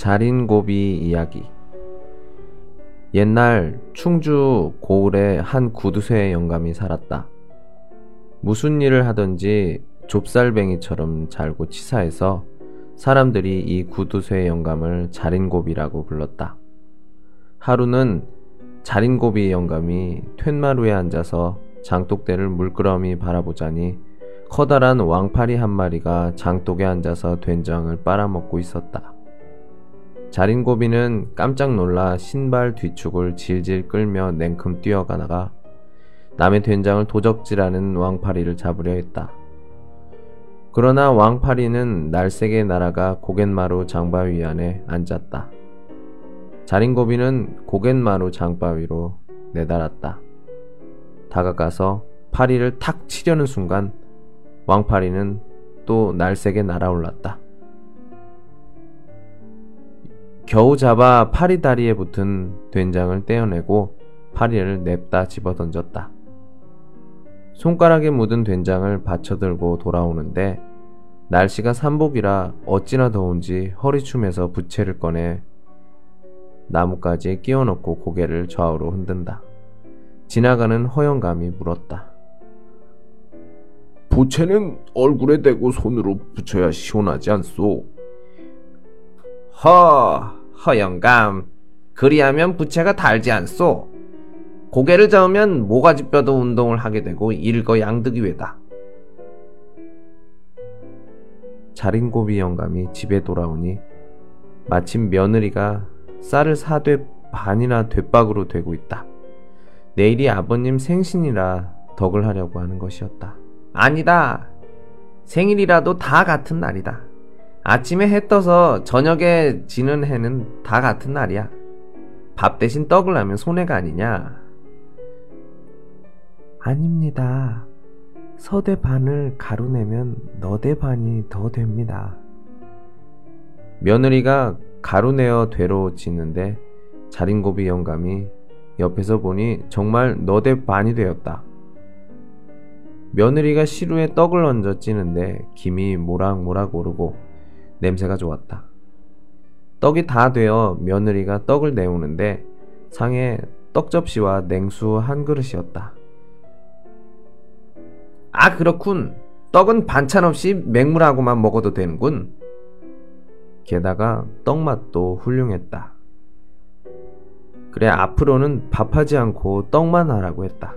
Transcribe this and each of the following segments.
자린고비 이야기 옛날 충주 고을에 한 구두쇠 영감이 살았다. 무슨 일을 하든지 좁쌀뱅이처럼 잘고 치사해서 사람들이 이 구두쇠 영감을 자린고비라고 불렀다. 하루는 자린고비 영감이 툇마루에 앉아서 장독대를 물끄러미 바라보자니 커다란 왕파리 한 마리가 장독에 앉아서 된장을 빨아먹고 있었다. 자린고비는 깜짝 놀라 신발 뒤축을 질질 끌며 냉큼 뛰어가다가 남의 된장을 도적질하는 왕파리를 잡으려 했다. 그러나 왕파리는 날쌔게 날아가 고갯마루 장바위 안에 앉았다. 자린고비는 고갯마루 장바위로 내달았다. 다가가서 파리를 탁 치려는 순간 왕파리는 또 날쌔게 날아올랐다. 겨우 잡아 파리 다리에 붙은 된장을 떼어내고 파리를 냅다 집어던졌다. 손가락에 묻은 된장을 받쳐들고 돌아오는데 날씨가 삼복이라 어찌나 더운지 허리춤에서 부채를 꺼내 나뭇가지에 끼워 넣고 고개를 좌우로 흔든다. 지나가는 허영감이 물었다. 부채는 얼굴에 대고 손으로 붙여야 시원하지 않소? 허, 허영감. 그리하면 부채가 달지 않소. 고개를 저으면 모가지뼈도 운동을 하게 되고 일거양득이 외다. 자린고비 영감이 집에 돌아오니 마침 며느리가 쌀을 사되 반이나 되박으로 되고 있다. 내일이 아버님 생신이라 덕을 하려고 하는 것이었다. 아니다. 생일이라도 다 같은 날이다. 아침에 해 떠서 저녁에 지는 해는 다 같은 날이야. 밥 대신 떡을 하면 손해가 아니냐? 아닙니다. 서대 반을 가루내면 너대 반이 더 됩니다. 며느리가 가루내어 되로 짓는데 자린고비 영감이 옆에서 보니 정말 너대 반이 되었다. 며느리가 시루에 떡을 얹어 찌는데 김이 모락모락 오르고 냄새가 좋았다. 떡이 다 되어 며느리가 떡을 내오는데 상에 떡접시와 냉수 한 그릇이었다. 아, 그렇군. 떡은 반찬 없이 맹물하고만 먹어도 되는군. 게다가 떡맛도 훌륭했다. 그래, 앞으로는 밥하지 않고 떡만 하라고 했다.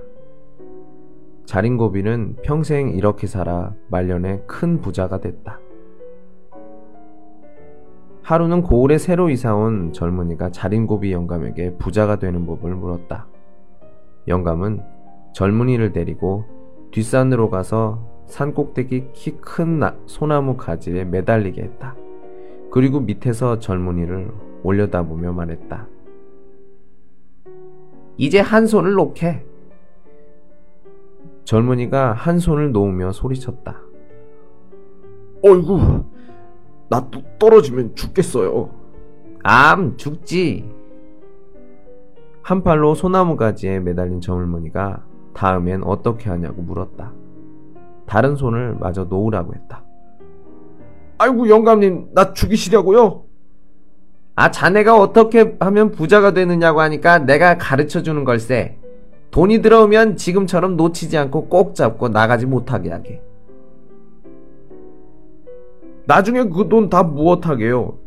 자린고비는 평생 이렇게 살아 말년에 큰 부자가 됐다. 하루는 고을에 새로 이사온 젊은이가 자린고비 영감에게 부자가 되는 법을 물었다. 영감은 젊은이를 데리고 뒷산으로 가서 산 꼭대기 키 큰 소나무 가지에 매달리게 했다. 그리고 밑에서 젊은이를 올려다보며 말했다. 이제 한 손을 놓게. 젊은이가 한 손을 놓으며 소리쳤다. 어이구, 나또 떨어지면 죽겠어요. 암, 죽지. 한 팔로 소나무 가지에 매달린 젊은이가 다음엔 어떻게 하냐고 물었다. 다른 손을 마저 놓으라고 했다. 아이고, 영감님, 나 죽이시려고요? 아, 자네가 어떻게 하면 부자가 되느냐고 하니까 내가 가르쳐 주는 걸세. 돈이 들어오면 지금처럼 놓치지 않고 꼭 잡고 나가지 못하게 하게. 나중에 그 돈 다 무엇하게요?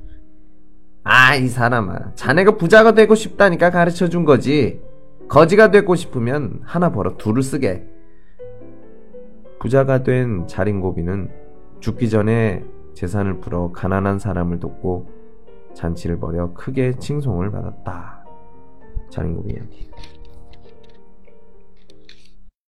아, 이 사람아. 자네가 부자가 되고 싶다니까 가르쳐 준 거지. 거지가 되고 싶으면 하나 벌어 둘을 쓰게. 부자가 된 자린고비는 죽기 전에 재산을 풀어 가난한 사람을 돕고 잔치를 벌여 크게 칭송을 받았다. 자린고비 이야기.